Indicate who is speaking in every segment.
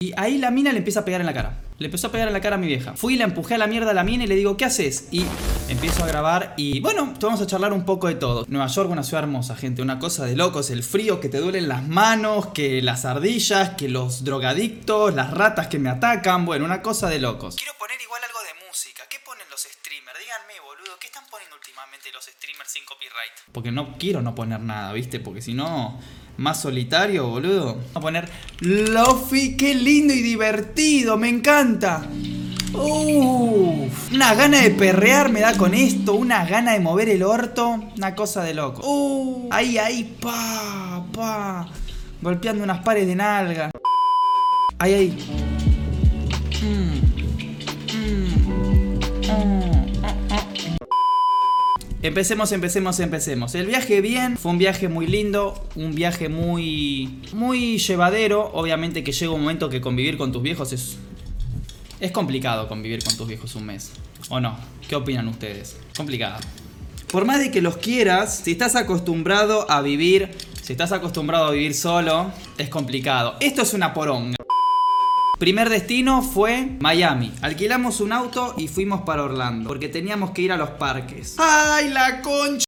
Speaker 1: Y ahí la mina le empieza a pegar en la cara. Le empezó a pegar en la cara a mi vieja. Fui, la empujé a la mierda a la mina y le digo, ¿qué haces? Y empiezo a grabar y bueno, vamos a charlar un poco de todo. Nueva York, una ciudad hermosa, gente. Una cosa de locos. El frío que te duelen las manos, que las ardillas, que los drogadictos, las ratas que me atacan. Bueno, una cosa de locos. Quiero poner igual algo ¿Qué ponen los streamers? Díganme, boludo, ¿qué están poniendo últimamente los streamers sin copyright? Porque no quiero no poner nada, ¿viste? Porque si no más solitario, boludo. Vamos a poner Lofi, qué lindo y divertido, me encanta. Uf, una gana de perrear me da con esto, una gana de mover el orto, una cosa de loco. Uh, ahí, ahí, pa, pa, golpeando unas pares de nalga. Ahí, ahí. Mm, Empecemos, empecemos, empecemos. El viaje bien, fue un viaje muy lindo, un viaje muy muy llevadero. Obviamente que llega un momento que convivir con tus viejos es es complicado convivir con tus viejos un mes. ¿O no? ¿Qué opinan ustedes? Complicado. Por más de que los quieras, si estás acostumbrado a vivir, si estás acostumbrado a vivir solo, es complicado. Esto es una poronga. Primer destino fue Miami. Alquilamos un auto y fuimos para Orlando. Porque teníamos que ir a los parques. ¡Ay, la concha!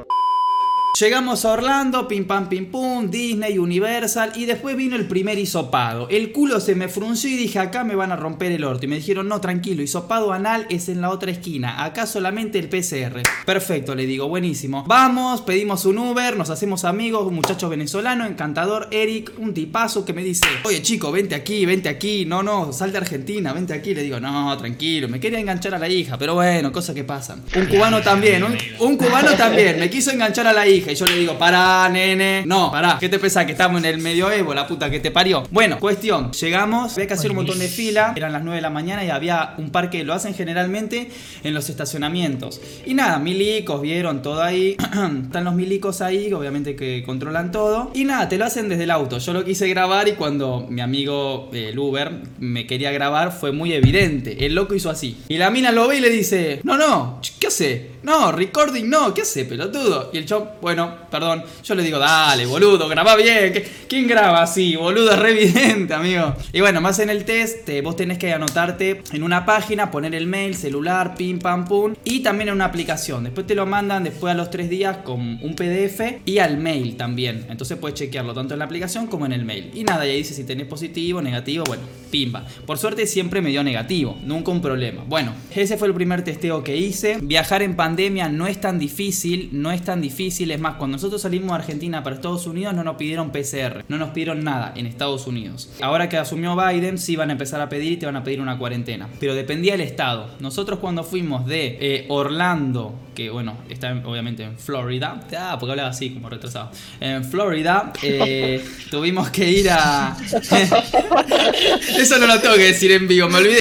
Speaker 1: Llegamos a Orlando, pim pam pim pum, Disney, Universal y después vino el primer hisopado. El culo se me frunció y dije acá me van a romper el orto. Y me dijeron no, tranquilo, hisopado anal es en la otra esquina, acá solamente el PCR. Perfecto, le digo, buenísimo. Vamos, pedimos un Uber, nos hacemos amigos, un muchacho venezolano, encantador, Eric, un tipazo que me dice, oye chico, vente aquí, vente aquí, no, no, sal de Argentina, vente aquí. Le digo, no, tranquilo, me quería enganchar a la hija, pero bueno, cosas que pasan. Un cubano también, un, un cubano también, me quiso enganchar a la hija y yo le digo, pará, nene. No, pará. ¿Qué te pensás que estamos en el medioevo, la puta que te parió? Bueno, cuestión. Llegamos, había que hacer un montón de fila. Eran las 9 de la mañana y había un parque, lo hacen generalmente en los estacionamientos. Y nada, milicos, vieron todo ahí. Están los milicos ahí, obviamente que controlan todo. Y nada, te lo hacen desde el auto. Yo lo quise grabar y cuando mi amigo, el Uber, me quería grabar, fue muy evidente. El loco hizo así. Y la mina lo ve y le dice, no, no, ¿qué hace? No, recording no, ¿qué hace, pelotudo? Y el chop, bueno, perdón, yo le digo, dale, boludo, graba bien. ¿Quién graba así, boludo? Es re amigo. Y bueno, más en el test, vos tenés que anotarte en una página, poner el mail, celular, pim, pam, pum, y también en una aplicación. Después te lo mandan después a los tres días con un PDF y al mail también. Entonces puedes chequearlo tanto en la aplicación como en el mail. Y nada, ya dice si tenés positivo, negativo, bueno, pimba. Por suerte siempre me dio negativo, nunca un problema. Bueno, ese fue el primer testeo que hice. Viajar en pandemia no es tan difícil, no es tan difícil. Más, cuando nosotros salimos de Argentina para Estados Unidos no nos pidieron PCR, no nos pidieron nada en Estados Unidos. Ahora que asumió Biden, sí van a empezar a pedir y te van a pedir una cuarentena. Pero dependía del estado. Nosotros cuando fuimos de eh, Orlando, que bueno, está obviamente en Florida, ah, porque hablaba así como retrasado. En Florida, eh, tuvimos que ir a... Eso no lo tengo que decir en vivo, me olvidé.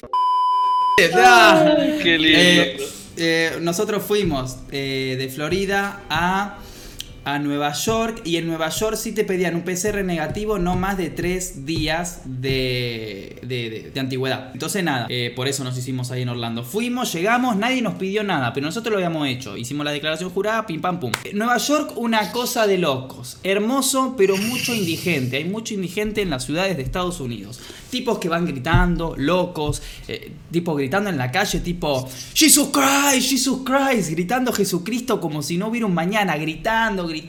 Speaker 1: Ah,
Speaker 2: Qué lindo.
Speaker 1: eh, eh, nosotros fuimos eh, de Florida a, Nueva York y en Nueva York sí te pedían un PCR negativo no más de tres días de antigüedad. Entonces nada, eh, por eso nos hicimos ahí en Orlando. Fuimos, llegamos, nadie nos pidió nada, pero nosotros lo habíamos hecho. Hicimos la declaración jurada, pim pam pum. Eh, Nueva York, una cosa de locos. Hermoso, pero mucho indigente. Hay mucho indigente en las ciudades de Estados Unidos. Tipos que van gritando, locos, eh, tipos gritando en la calle, tipo Jesus Christ, Jesus Christ, gritando Jesucristo como si no hubiera un mañana, gritando, gritando.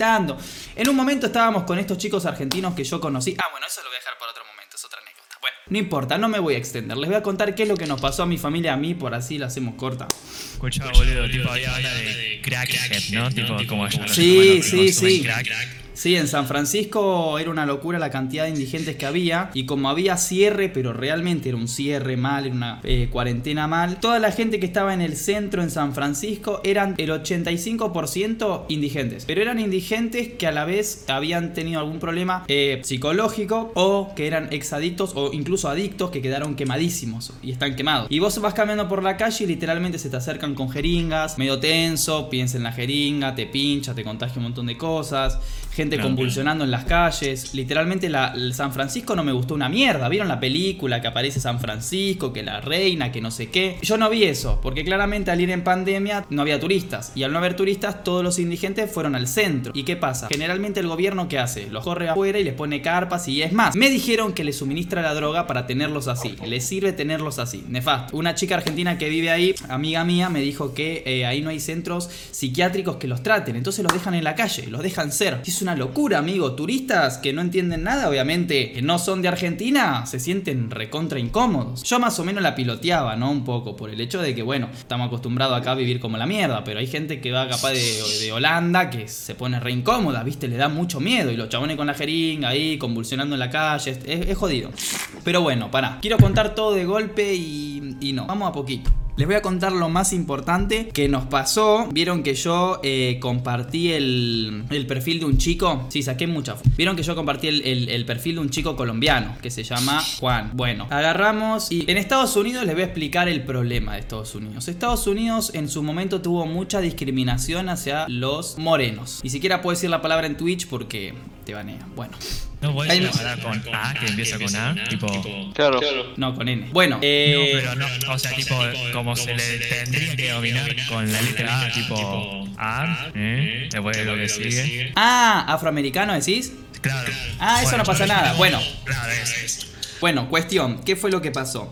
Speaker 1: En un momento estábamos con estos chicos argentinos que yo conocí. Ah, bueno, eso lo voy a dejar para otro momento, es otra anécdota. Bueno, no importa, no me voy a extender. Les voy a contar qué es lo que nos pasó a mi familia, a mí, por así la hacemos corta.
Speaker 3: Escucha, boludo, tipo había una de crackhead, ¿no? Tipo como
Speaker 1: Sí, sí, sí.
Speaker 3: crack.
Speaker 1: Sí, en San Francisco era una locura la cantidad de indigentes que había y como había cierre, pero realmente era un cierre mal, era una eh, cuarentena mal, toda la gente que estaba en el centro en San Francisco eran el 85% indigentes, pero eran indigentes que a la vez habían tenido algún problema eh, psicológico o que eran exadictos o incluso adictos que quedaron quemadísimos y están quemados. Y vos vas caminando por la calle y literalmente se te acercan con jeringas, medio tenso, piensa en la jeringa, te pincha, te contagia un montón de cosas gente
Speaker 3: Claro.
Speaker 1: convulsionando en las calles. Literalmente la, el San Francisco no me gustó una mierda. ¿Vieron la película que aparece San Francisco, que la reina, que no sé qué? Yo no vi eso, porque claramente al ir en pandemia no había turistas. Y al no haber turistas, todos los indigentes fueron al centro. ¿Y qué pasa? Generalmente el gobierno ¿qué hace? Los corre afuera y les pone carpas y es más. Me dijeron que les suministra la droga para tenerlos así. Les sirve tenerlos así. Nefasto. Una chica argentina que vive ahí, amiga mía, me dijo que eh, ahí no hay centros psiquiátricos que los traten. Entonces los dejan en la calle, los dejan ser. Es una locura, amigo. Turistas que no entienden nada, obviamente, que no son de Argentina, se sienten recontra incómodos. Yo más o menos la piloteaba, ¿no? Un poco, por el hecho de que, bueno, estamos acostumbrados acá a vivir como la mierda, pero hay gente que va capaz de, de Holanda que se pone re incómoda, ¿viste? Le da mucho miedo. Y los chabones con la jeringa ahí, convulsionando en la calle, es, es jodido. Pero bueno, pará. Quiero contar todo de golpe y, y no. Vamos a poquito. Les voy a contar lo más importante que nos pasó. Vieron que yo eh, compartí el, el perfil de un chico. Sí, saqué mucha. Vieron que yo compartí el, el- el perfil de un chico colombiano que se llama Juan. Bueno, agarramos y en Estados Unidos les voy a explicar el problema de Estados Unidos. Estados Unidos en su momento tuvo mucha discriminación hacia los morenos. Ni siquiera puedo decir la palabra en Twitch porque te banean. Bueno.
Speaker 3: No voy a parar con A, que empieza con A, tipo.
Speaker 2: Claro.
Speaker 1: No, con N. Bueno,
Speaker 3: No,
Speaker 1: eh,
Speaker 3: pero no, o sea, tipo, como se le tendría que dominar con la letra A, tipo A, ¿eh? Después de lo que sigue.
Speaker 1: Ah, afroamericano decís.
Speaker 3: Claro.
Speaker 1: Ah, eso no pasa nada. Bueno.
Speaker 3: Claro, es.
Speaker 1: Bueno, cuestión, ¿qué fue lo que pasó?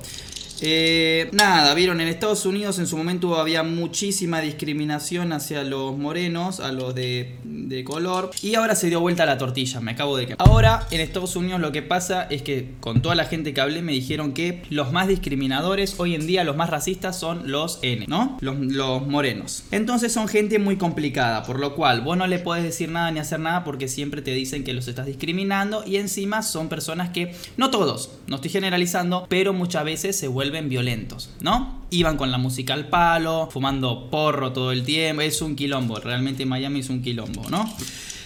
Speaker 1: Eh, nada, vieron, en Estados Unidos en su momento había muchísima discriminación hacia los morenos, a los de, de color, y ahora se dio vuelta la tortilla, me acabo de que... Ahora en Estados Unidos lo que pasa es que con toda la gente que hablé me dijeron que los más discriminadores hoy en día, los más racistas son los N, ¿no? Los, los morenos. Entonces son gente muy complicada, por lo cual vos no le podés decir nada ni hacer nada porque siempre te dicen que los estás discriminando y encima son personas que, no todos, no estoy generalizando, pero muchas veces se vuelven violentos, ¿no? Iban con la música al palo, fumando porro todo el tiempo, es un quilombo, realmente Miami es un quilombo, ¿no?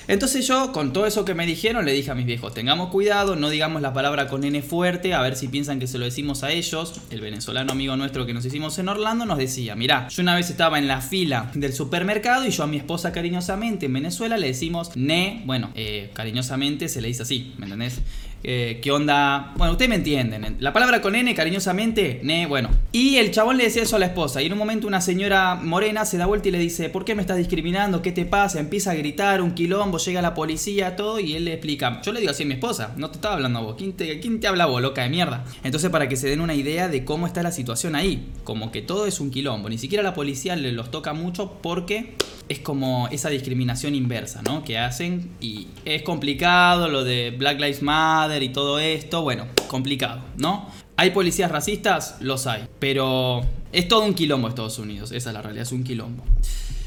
Speaker 1: Entonces yo, con todo eso que me dijeron, le dije a mis viejos, tengamos cuidado, no digamos la palabra con N fuerte, a ver si piensan que se lo decimos a ellos. El venezolano amigo nuestro que nos hicimos en Orlando nos decía, mirá, yo una vez estaba en la fila del supermercado y yo a mi esposa cariñosamente en Venezuela le decimos ne, bueno, eh, cariñosamente se le dice así, ¿me entendés? Eh, ¿Qué onda? Bueno, ustedes me entienden. La palabra con N, cariñosamente, ne, bueno. Y el chabón le decía eso a la esposa. Y en un momento una señora morena se da vuelta y le dice, ¿por qué me estás discriminando? ¿Qué te pasa? Empieza a gritar, un quilombo, llega la policía, todo. Y él le explica, yo le digo así a mi esposa, no te estaba hablando a vos. ¿Quién te, quién te habla vos, loca de mierda? Entonces para que se den una idea de cómo está la situación ahí. Como que todo es un quilombo. Ni siquiera la policía le los toca mucho porque es como esa discriminación inversa, ¿no? Que hacen y es complicado lo de Black Lives Matter y todo esto, bueno, complicado, ¿no? ¿Hay policías racistas? Los hay, pero es todo un quilombo Estados Unidos, esa es la realidad, es un quilombo.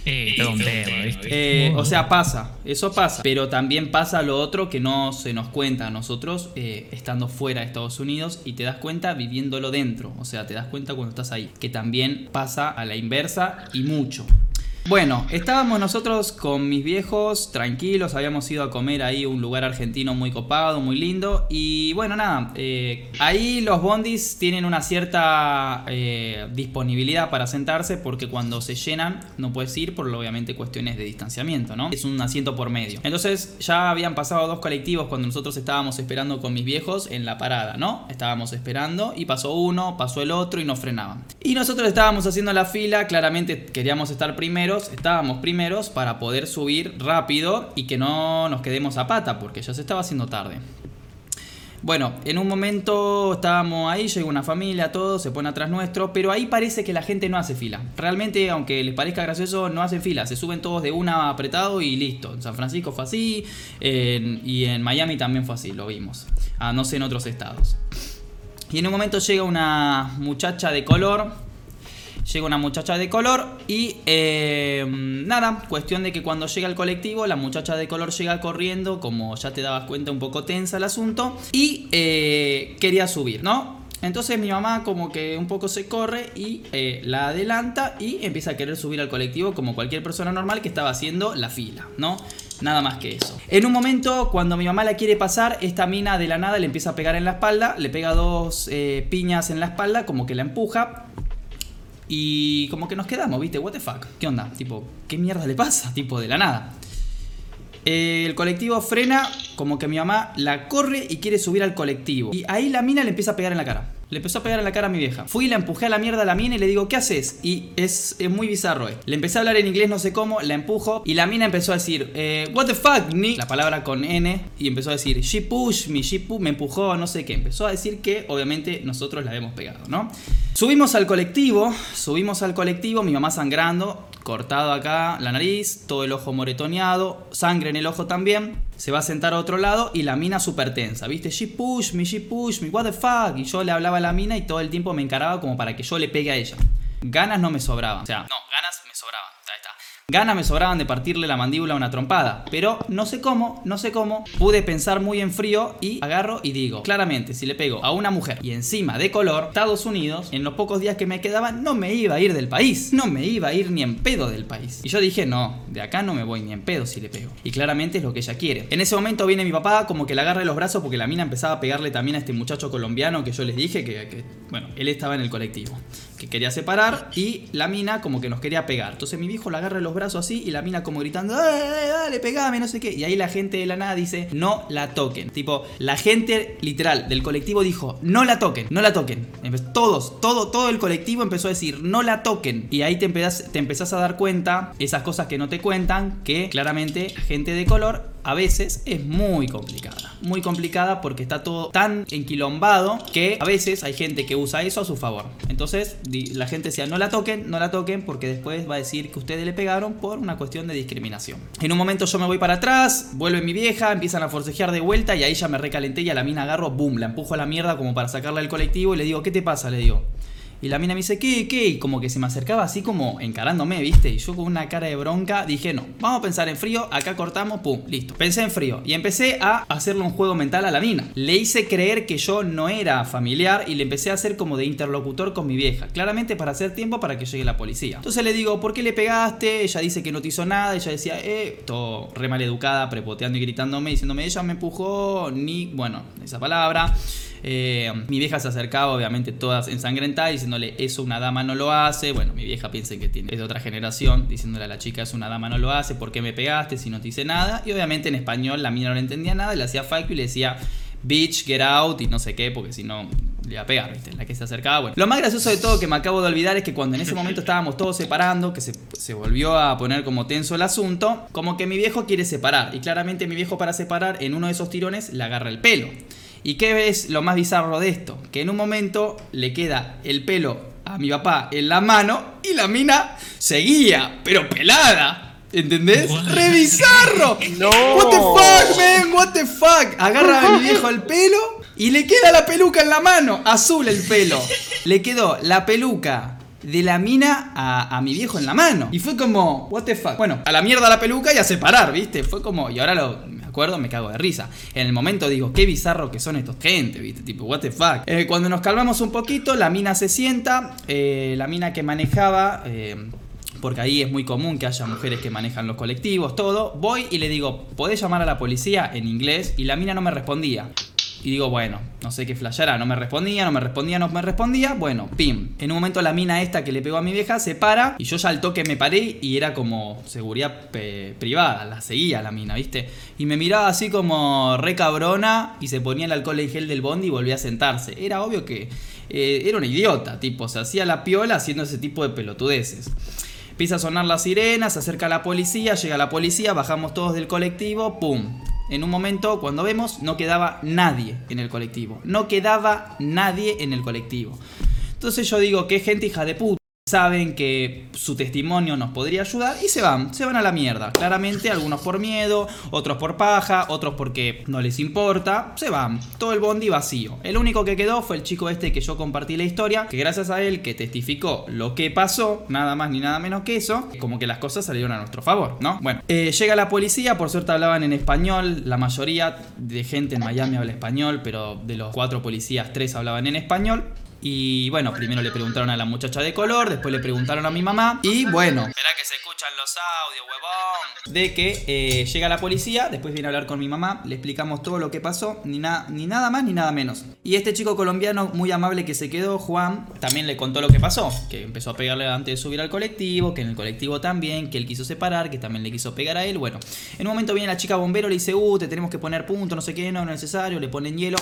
Speaker 3: Eh, todo un tema, ¿viste?
Speaker 1: Eh, o sea, pasa, eso pasa, pero también pasa lo otro que no se nos cuenta a nosotros eh, estando fuera de Estados Unidos y te das cuenta viviéndolo dentro, o sea, te das cuenta cuando estás ahí, que también pasa a la inversa y mucho. Bueno, estábamos nosotros con mis viejos tranquilos, habíamos ido a comer ahí un lugar argentino muy copado, muy lindo. Y bueno, nada, eh, ahí los bondis tienen una cierta eh, disponibilidad para sentarse porque cuando se llenan no puedes ir por obviamente cuestiones de distanciamiento, ¿no? Es un asiento por medio. Entonces ya habían pasado dos colectivos cuando nosotros estábamos esperando con mis viejos en la parada, ¿no? Estábamos esperando y pasó uno, pasó el otro y nos frenaban. Y nosotros estábamos haciendo la fila, claramente queríamos estar estábamos primeros para poder subir rápido y que no nos quedemos a pata porque ya se estaba haciendo tarde. Bueno, en un momento estábamos ahí, llega una familia, todo, se pone atrás nuestro, pero ahí parece que la gente no hace fila. Realmente, aunque les parezca gracioso, no hacen fila, se suben todos de una apretado y listo. En San Francisco fue así, y en Miami también fue así, lo vimos. Ah, no sé en otros estados. Y en un momento llega una muchacha de color. Llega una muchacha de color y eh, nada, cuestión de que cuando llega el colectivo, la muchacha de color llega corriendo, como ya te dabas cuenta, un poco tensa el asunto, y eh, quería subir, ¿no? Entonces mi mamá como que un poco se corre y eh, la adelanta y empieza a querer subir al colectivo como cualquier persona normal que estaba haciendo la fila, ¿no? Nada más que eso. En un momento, cuando mi mamá la quiere pasar, esta mina de la nada le empieza a pegar en la espalda, le pega dos piñas en la espalda, como que la empuja. Y como que nos quedamos, ¿viste? What? ¿Qué onda? Tipo, ¿qué mierda le pasa? Tipo, de la nada. Eh, el colectivo frena, como que mi mamá la corre y quiere subir al colectivo. Y ahí la mina le empieza a pegar en la cara. Le empezó a pegar en la cara a mi vieja. Fui y la empujé a la mierda a la mina y le digo, ¿qué haces? Y es, muy bizarro. Eh. Le empecé a hablar en inglés, no sé cómo, la empujo y la mina empezó a decir, eh, what the fuck, ni la palabra con N, y empezó a decir, she push me, she push, me empujó, no sé qué. Empezó a decir que obviamente nosotros la habíamos pegado, ¿no? Subimos al colectivo, subimos al colectivo, mi mamá sangrando, cortado acá la nariz, todo el ojo moretoneado, sangre en el ojo también. Se va a sentar a otro lado y la mina súper tensa, ¿viste? She push me, she push me, what the fuck. Y yo le hablaba a la mina y todo el tiempo me encaraba como para que yo le pegue a ella. Ganas no me sobraban. O sea, no, ganas me sobraban. Ahí está. Ganas me sobraban de partirle la mandíbula a una trompada. Pero no sé cómo, no sé cómo, pude pensar muy en frío y agarro y digo, claramente, si le pego a una mujer y encima de color, Estados Unidos, en los pocos días que me quedaban, no me iba a ir del país. No me iba a ir ni en pedo del país. Y yo dije, no, de acá no me voy ni en pedo si le pego. Y claramente es lo que ella quiere. En ese momento viene mi papá como que le agarre los brazos porque la mina empezaba a pegarle también a este muchacho colombiano que yo les dije que, que bueno, él estaba en el colectivo que quería separar y la mina como que nos quería pegar. Entonces mi viejo la agarra los brazos así y la mina como gritando, dale, pegame, no sé qué. Y ahí la gente de la nada dice, no la toquen. Tipo, la gente literal del colectivo dijo, no la toquen, no la toquen. Todos, todo, todo el colectivo empezó a decir, no la toquen. Y ahí te empezás, te empezás a dar cuenta, esas cosas que no te cuentan, que claramente gente de color a veces es muy complicada. Muy complicada porque está todo tan enquilombado que a veces hay gente que usa eso a su favor. Entonces la gente decía no la toquen, no la toquen porque después va a decir que ustedes le pegaron por una cuestión de discriminación. En un momento yo me voy para atrás, vuelve mi vieja, empiezan a forcejear de vuelta y ahí ya me recalenté y a la mina agarro, boom, la empujo a la mierda como para sacarla del colectivo y le digo, ¿qué te pasa? Le digo. Y la mina me dice, ¿qué? ¿Qué? Y como que se me acercaba así como encarándome, ¿viste? Y yo con una cara de bronca dije, no, vamos a pensar en frío, acá cortamos, pum, listo. Pensé en frío y empecé a hacerle un juego mental a la mina. Le hice creer que yo no era familiar y le empecé a hacer como de interlocutor con mi vieja. Claramente para hacer tiempo para que llegue la policía. Entonces le digo, ¿por qué le pegaste? Ella dice que no te hizo nada. Ella decía, eh, todo re mal educada, prepoteando y gritándome, diciéndome, ella me empujó, ni, bueno, esa palabra. Eh, mi vieja se acercaba, obviamente, todas ensangrentadas, diciéndole, eso una dama no lo hace. Bueno, mi vieja piensa que tiene, es de otra generación, diciéndole a la chica, eso una dama no lo hace, ¿por qué me pegaste si no te hice nada? Y obviamente en español la mina no le entendía nada, le hacía falco y le decía, bitch, get out y no sé qué, porque si no le iba a pegar. La que se acercaba, bueno. Lo más gracioso de todo que me acabo de olvidar es que cuando en ese momento estábamos todos separando, que se, volvió a poner como tenso el asunto, como que mi viejo quiere separar. Y claramente mi viejo para separar, en uno de esos tirones, le agarra el pelo. ¿Y qué es lo más bizarro de esto? Que en un momento le queda el pelo a mi papá en la mano y la mina seguía, pero pelada. ¿Entendés? ¡Re bizarro!
Speaker 2: No.
Speaker 1: What the fuck, man, what the fuck. Agarra a mi viejo el pelo y le queda la peluca en la mano. Azul el pelo. Le quedó la peluca de la mina a, a, mi viejo en la mano. Y fue como, what the fuck. Bueno, a la mierda la peluca y a separar, ¿viste? Fue como, y ahora lo, me cago de risa. En el momento digo, qué bizarro que son estos gente, ¿viste? Tipo, what the fuck. Eh, cuando nos calmamos un poquito, la mina se sienta, eh, la mina que manejaba... Eh, porque ahí es muy común que haya mujeres que manejan los colectivos, todo. Voy y le digo, ¿podés llamar a la policía en inglés? Y la mina no me respondía. Y digo, bueno, no sé qué flashará, no me respondía, no me respondía, no me respondía. Bueno, pim. En un momento la mina esta que le pegó a mi vieja se para y yo ya al toque me paré y era como seguridad privada, la seguía la mina, ¿viste? Y me miraba así como re cabrona y se ponía el alcohol en gel del bondi y volvía a sentarse. Era obvio que eh, era una idiota, tipo, se hacía la piola haciendo ese tipo de pelotudeces. Empieza a sonar la sirena, se acerca la policía, llega la policía, bajamos todos del colectivo, ¡pum! En un momento, cuando vemos, no quedaba nadie en el colectivo. No quedaba nadie en el colectivo. Entonces yo digo, qué gente hija de puta saben que su testimonio nos podría ayudar y se van, se van a la mierda. Claramente, algunos por miedo, otros por paja, otros porque no les importa, se van. Todo el bondi vacío. El único que quedó fue el chico este que yo compartí la historia, que gracias a él que testificó lo que pasó, nada más ni nada menos que eso, como que las cosas salieron a nuestro favor, ¿no? Bueno, eh, llega la policía, por suerte hablaban en español, la mayoría de gente en Miami habla español, pero de los cuatro policías, tres hablaban en español. Y bueno, primero le preguntaron a la muchacha de color, después le preguntaron a mi mamá. Y bueno, espera que se escuchan los audios, huevón. De que eh, llega la policía, después viene a hablar con mi mamá, le explicamos todo lo que pasó, ni, ni nada más ni nada menos. Y este chico colombiano muy amable que se quedó, Juan, también le contó lo que pasó. Que empezó a pegarle antes de subir al colectivo, que en el colectivo también, que él quiso separar, que también le quiso pegar a él. Bueno, en un momento viene la chica bombero, le dice, uh, te tenemos que poner punto, no sé qué, no, no es necesario, le ponen hielo.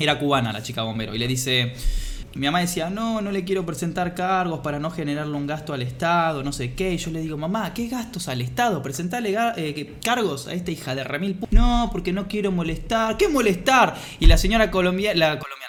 Speaker 1: Era cubana la chica bombero y le dice... Mi mamá decía, no, no le quiero presentar cargos para no generarle un gasto al Estado, no sé qué. Y yo le digo, mamá, ¿qué gastos al Estado? Presentarle eh, cargos a esta hija de remil. No, porque no quiero molestar. ¿Qué molestar? Y la señora colombiana, la colombiana,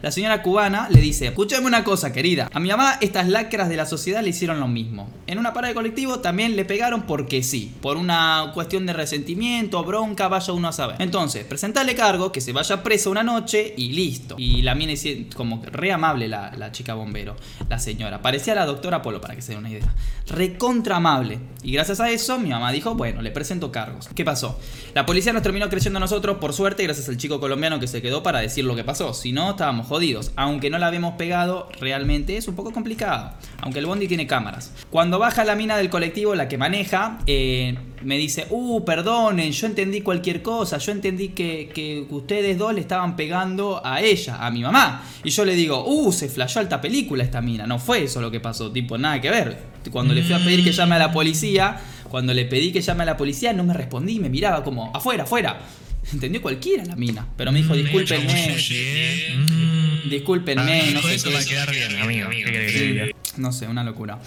Speaker 1: la señora cubana le dice, escúchame una cosa, querida. A mi mamá estas lacras de la sociedad le hicieron lo mismo. En una parada de colectivo también le pegaron porque sí. Por una cuestión de resentimiento, bronca, vaya uno a saber. Entonces, presentarle cargo, que se vaya presa una noche y listo. Y la mina es como re amable la, la chica bombero, la señora. Parecía la doctora Polo, para que se den una idea. Recontra amable. Y gracias a eso, mi mamá dijo, bueno, le presento cargos. ¿Qué pasó? La policía nos terminó creyendo a nosotros, por suerte, gracias al chico colombiano que se quedó para decir lo que pasó. Si no, estábamos jodidos. Aunque no la habíamos pegado, realmente es un poco complicado. Aunque el bondi tiene cámaras. Cuando baja la mina del colectivo, la que maneja, eh, me dice, uh, perdonen, yo entendí cualquier cosa, yo entendí que, que, ustedes dos le estaban pegando a ella, a mi mamá. Y yo le digo, uh, se flashó alta película esta mina, no fue eso lo que pasó, tipo, nada que ver. Cuando le fui a pedir que llame a la policía, cuando le pedí que llame a la policía, no me respondí, me miraba como, afuera, afuera. Entendió cualquiera la mina, pero me dijo, discúlpenme. Discúlpenme, no sé qué.
Speaker 3: va a quedar bien, amigo. ¿Qué
Speaker 1: No sé, una locura.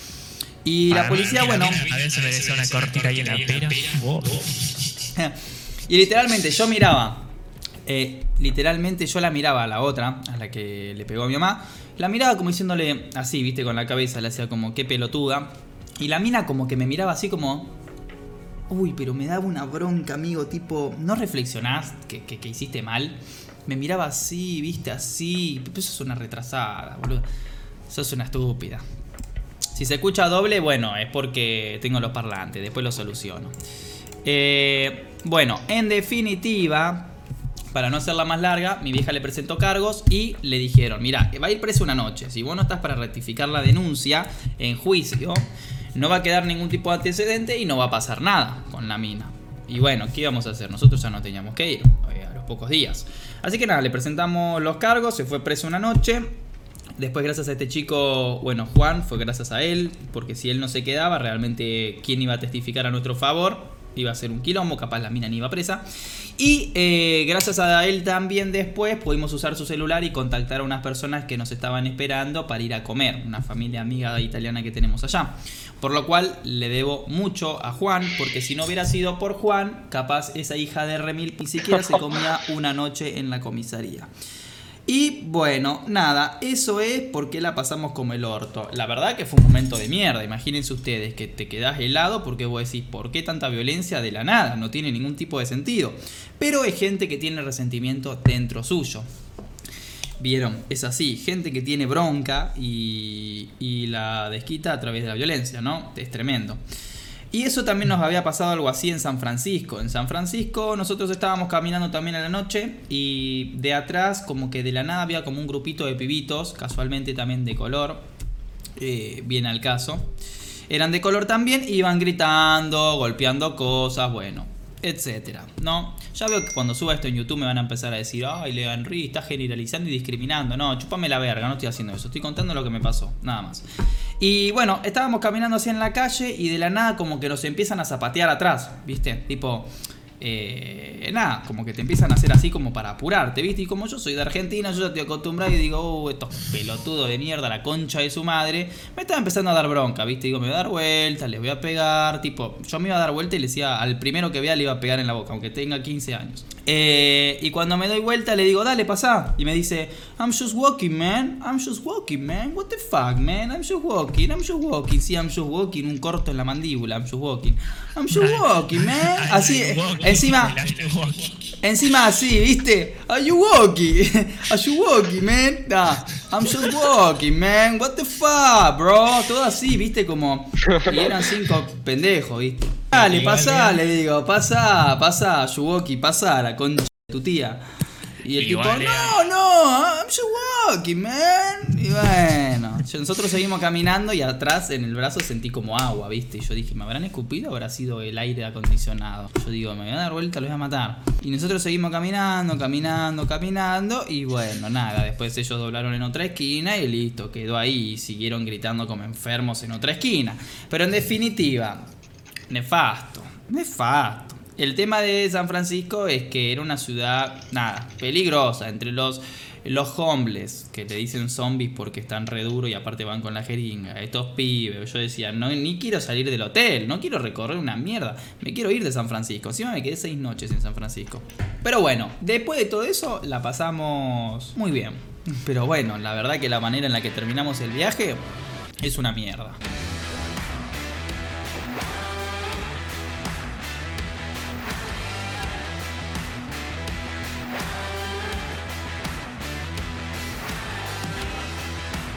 Speaker 1: Y la policía, bueno.
Speaker 3: A ver, se merece una cortita ahí en la pera.
Speaker 1: y literalmente yo miraba. Eh, literalmente yo la miraba a la otra, a la que le pegó a mi mamá. La miraba como diciéndole así, viste, con la cabeza, le hacía como qué pelotuda. Y la mina como que me miraba así como. Uy, pero me daba una bronca, amigo, tipo, ¿no reflexionás que, hiciste mal? Me miraba así, viste, así. Eso es una retrasada, boludo. Sos una estúpida. Si se escucha doble, bueno, es porque tengo los parlantes, después lo soluciono. Eh, bueno, en definitiva, para no hacerla más larga, mi vieja le presentó cargos y le dijeron, mira, va a ir preso una noche, si vos no estás para rectificar la denuncia en juicio, no va a quedar ningún tipo de antecedente y no va a pasar nada con la mina. Y bueno, ¿qué íbamos a hacer? Nosotros ya no teníamos que ir, eh, a los pocos días. Así que nada, le presentamos los cargos, se fue preso una noche. Después, gracias a este chico, bueno, Juan, fue gracias a él, porque si él no se quedaba, realmente, ¿quién iba a testificar a nuestro favor? Iba a ser un quilombo, capaz la mina ni iba presa. Y eh, gracias a él también después pudimos usar su celular y contactar a unas personas que nos estaban esperando para ir a comer, una familia amiga italiana que tenemos allá. Por lo cual le debo mucho a Juan, porque si no hubiera sido por Juan, capaz esa hija de Remil ni siquiera se comía una noche en la comisaría. Y bueno, nada, eso es porque la pasamos como el orto. La verdad que fue un momento de mierda. Imagínense ustedes que te quedás helado porque vos decís, ¿por qué tanta violencia de la nada? No tiene ningún tipo de sentido. Pero hay gente que tiene resentimiento dentro suyo. Vieron, es así, gente que tiene bronca y, y la desquita a través de la violencia, ¿no? Es tremendo. Y eso también nos había pasado algo así en San Francisco. En San Francisco nosotros estábamos caminando también a la noche y de atrás como que de la nada había como un grupito de pibitos, casualmente también de color, eh, bien al caso. Eran de color también, iban gritando, golpeando cosas, bueno etcétera, ¿no? Ya veo que cuando suba esto en YouTube me van a empezar a decir, ay, Leo Henry está generalizando y discriminando. No, chúpame la verga, no estoy haciendo eso, estoy contando lo que me pasó, nada más. Y bueno, estábamos caminando así en la calle y de la nada como que nos empiezan a zapatear atrás, ¿viste? Tipo, eh, nada, como que te empiezan a hacer así como para apurarte, ¿viste? Y como yo soy de Argentina, yo ya estoy acostumbrado y digo, oh, estos pelotudos de mierda, la concha de su madre, me estaba empezando a dar bronca, ¿viste? Digo, me voy a dar vuelta, les voy a pegar, tipo, yo me iba a dar vuelta y le decía al primero que vea le iba a pegar en la boca, aunque tenga 15 años. Eh, y cuando me doy vuelta le digo, dale, pasa. Y me dice, I'm just walking, man. I'm just walking, man. What the fuck, man? I'm just walking, I'm just walking. Sí, I'm just walking, un corto en la mandíbula, I'm just walking. I'm just walking, man. Así, encima, encima así, ¿viste? Are you walking? Are you walking, man? Nah, I'm just walking, man. What the fuck, bro? Todo así, ¿viste? Como, y eran cinco pendejos, ¿viste? Dale, pasá, le digo, pasa, pasa, Yuwoki, pasa, la concha de tu tía. Y el tipo, no, no, I'm just walking, man. Y bueno, nosotros seguimos caminando y atrás en el brazo sentí como agua, ¿viste? Y yo dije, ¿me habrán escupido o habrá sido el aire acondicionado? Yo digo, me voy a dar vuelta, los voy a matar. Y nosotros seguimos caminando, caminando, caminando. Y bueno, nada, después ellos doblaron en otra esquina y listo, quedó ahí. Y siguieron gritando como enfermos en otra esquina. Pero en definitiva, nefasto, nefasto. El tema de San Francisco es que era una ciudad, nada, peligrosa. Entre los, los que te dicen zombies porque están re duros y aparte van con la jeringa. Estos pibes, yo decía, no, ni quiero salir del hotel, no quiero recorrer una mierda. Me quiero ir de San Francisco. Encima me quedé seis noches en San Francisco. Pero bueno, después de todo eso, la pasamos muy bien. Pero bueno, la verdad que la manera en la que terminamos el viaje es una mierda.